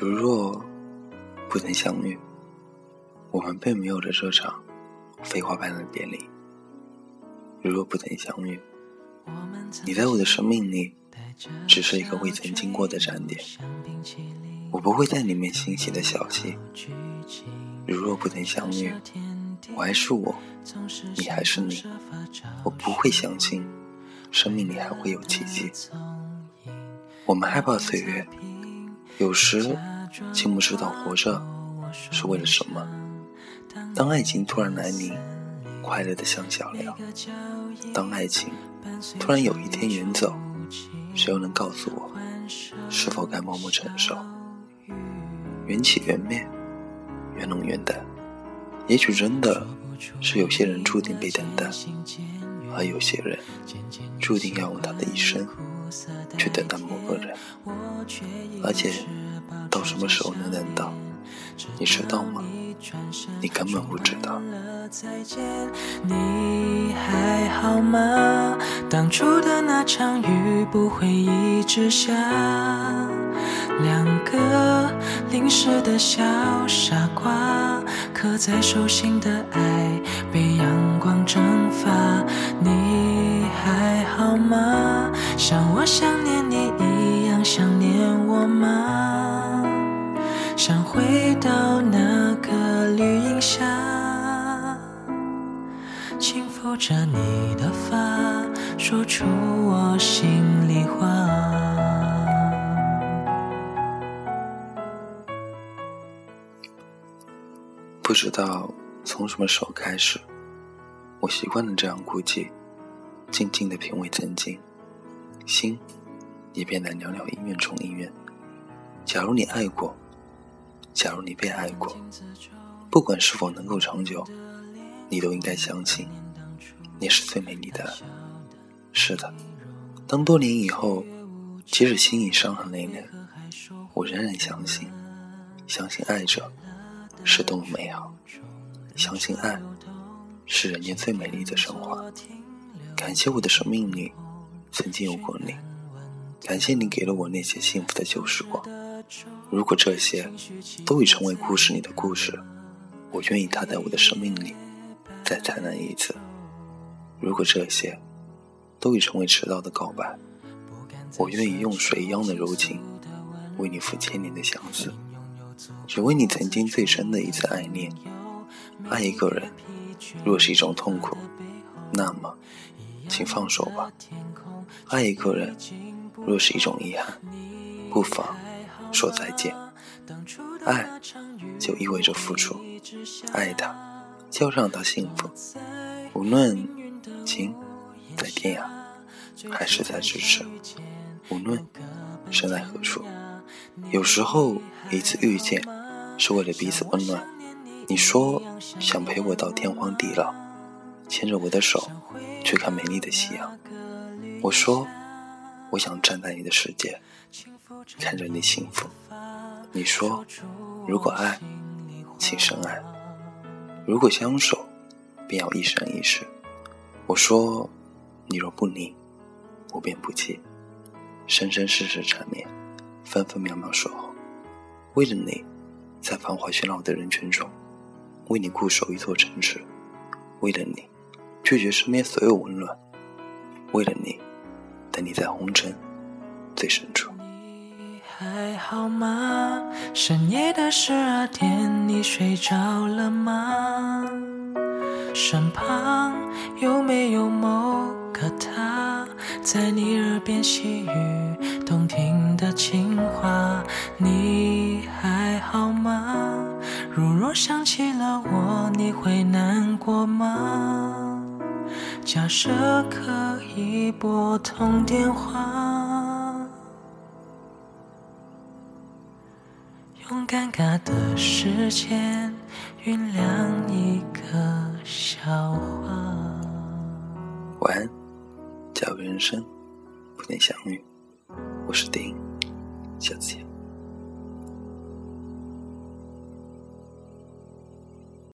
如若不曾相遇，我们并没有了这场废话般的别离。如若不曾相遇，你在我的生命里只是一个未曾经过的站点，我不会在里面欣喜的小溪。如若不曾相遇，我还是我，你还是你，我不会相信生命里还会有奇迹。我们害怕岁月，有时竟不知道活着是为了什么。当爱情突然来临，快乐的像小鸟；当爱情突然有一天远走，谁又能告诉我，是否该默默承受？缘起缘灭，缘浓缘淡，也许真的是有些人注定被等待，而有些人注定要用他的一生。去等待某个人，而且到什么时候能等到，你知道吗？你根本不知道。你还好吗？当初的那场雨不会一直下，两个淋湿的小傻瓜，刻在手心的爱被阳光蒸发。你还好吗？像我想念你一样想念我吗？想回到那个绿荫下，轻抚着你的发，说出我心里话。不知道从什么时候开始，我习惯了这样孤寂，静静的品味曾经。心也变得袅袅音乐中音乐。假如你爱过，假如你被爱过，不管是否能够长久，你都应该相信，你是最美丽的。是的，当多年以后，即使心已伤痕累累，我仍然相信，相信爱着是多么美好，相信爱是人间最美丽的神话。感谢我的生命里。曾经有过你，感谢你给了我那些幸福的旧时光。如果这些都已成为故事里的故事，我愿意它在我的生命里再灿烂一次。如果这些都已成为迟到的告白，我愿意用水一样的柔情，为你抚千年的相思，只为你曾经最深的一次爱恋。爱一个人，若是一种痛苦，那么，请放手吧。爱一个人，若是一种遗憾，不妨说再见。爱就意味着付出，爱他就要让他幸福。无论情在天涯，还是在咫尺，无论身在何处，有时候一次遇见是为了彼此温暖。你说想陪我到天荒地老，牵着我的手去看美丽的夕阳。我说，我想站在你的世界，看着你幸福。你说，如果爱，请深爱；如果相守，便要一生一世。我说，你若不离，我便不弃。生生世世缠绵，分分秒秒守候。为了你，在繁华喧闹的人群中，为你固守一座城池；为了你，拒绝身边所有温暖；为了你。等你在红尘最深处。你还好吗？深夜的十二点，你睡着了吗？身旁有没有某个他，在你耳边细语动听的情话？你还好吗？如若想起了我，你会难过吗？假设可以拨通电话，用尴尬的时间酝酿一个。晚安，假如人生不能相遇，我是丁，下次见。